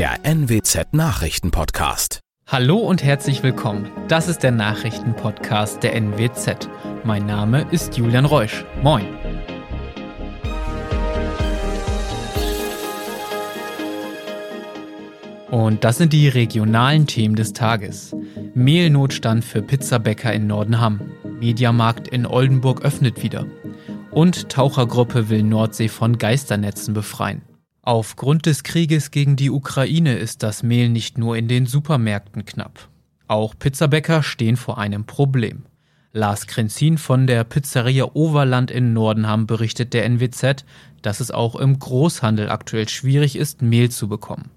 der NWZ Nachrichtenpodcast. Hallo und herzlich willkommen. Das ist der Nachrichtenpodcast der NWZ. Mein Name ist Julian Reusch. Moin. Und das sind die regionalen Themen des Tages. Mehlnotstand für Pizzabäcker in Nordenham. Mediamarkt in Oldenburg öffnet wieder. Und Tauchergruppe will Nordsee von Geisternetzen befreien. Aufgrund des Krieges gegen die Ukraine ist das Mehl nicht nur in den Supermärkten knapp. Auch Pizzabäcker stehen vor einem Problem. Lars Krenzin von der Pizzeria Overland in Nordenham berichtet der NWZ, dass es auch im Großhandel aktuell schwierig ist, Mehl zu bekommen.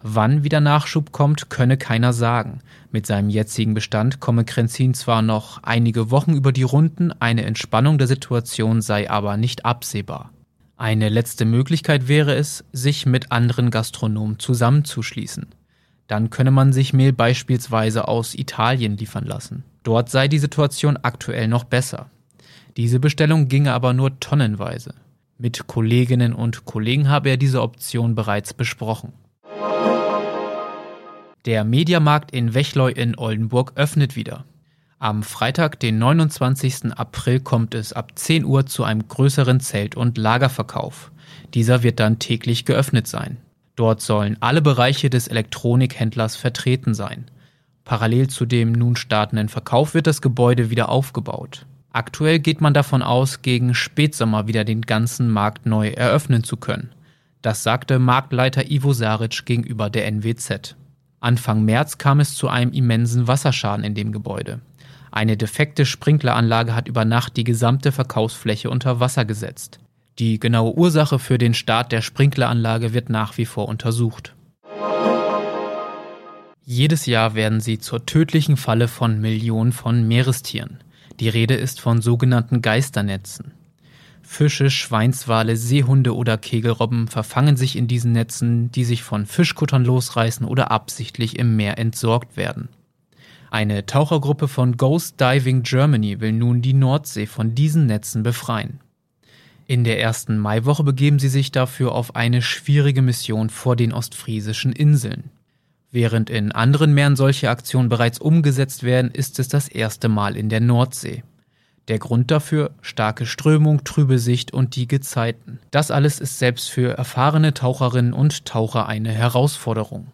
Wann wieder Nachschub kommt, könne keiner sagen. Mit seinem jetzigen Bestand komme Krenzin zwar noch einige Wochen über die Runden, eine Entspannung der Situation sei aber nicht absehbar. Eine letzte Möglichkeit wäre es, sich mit anderen Gastronomen zusammenzuschließen. Dann könne man sich Mehl beispielsweise aus Italien liefern lassen. Dort sei die Situation aktuell noch besser. Diese Bestellung ginge aber nur tonnenweise. Mit Kolleginnen und Kollegen habe er diese Option bereits besprochen. Der Mediamarkt in Wechleu in Oldenburg öffnet wieder. Am Freitag, den 29. April, kommt es ab 10 Uhr zu einem größeren Zelt- und Lagerverkauf. Dieser wird dann täglich geöffnet sein. Dort sollen alle Bereiche des Elektronikhändlers vertreten sein. Parallel zu dem nun startenden Verkauf wird das Gebäude wieder aufgebaut. Aktuell geht man davon aus, gegen Spätsommer wieder den ganzen Markt neu eröffnen zu können. Das sagte Marktleiter Ivo Saric gegenüber der NWZ. Anfang März kam es zu einem immensen Wasserschaden in dem Gebäude. Eine defekte Sprinkleranlage hat über Nacht die gesamte Verkaufsfläche unter Wasser gesetzt. Die genaue Ursache für den Start der Sprinkleranlage wird nach wie vor untersucht. Jedes Jahr werden sie zur tödlichen Falle von Millionen von Meerestieren. Die Rede ist von sogenannten Geisternetzen. Fische, Schweinswale, Seehunde oder Kegelrobben verfangen sich in diesen Netzen, die sich von Fischkuttern losreißen oder absichtlich im Meer entsorgt werden. Eine Tauchergruppe von Ghost Diving Germany will nun die Nordsee von diesen Netzen befreien. In der ersten Maiwoche begeben sie sich dafür auf eine schwierige Mission vor den ostfriesischen Inseln. Während in anderen Meeren solche Aktionen bereits umgesetzt werden, ist es das erste Mal in der Nordsee. Der Grund dafür starke Strömung, trübe Sicht und die Gezeiten. Das alles ist selbst für erfahrene Taucherinnen und Taucher eine Herausforderung.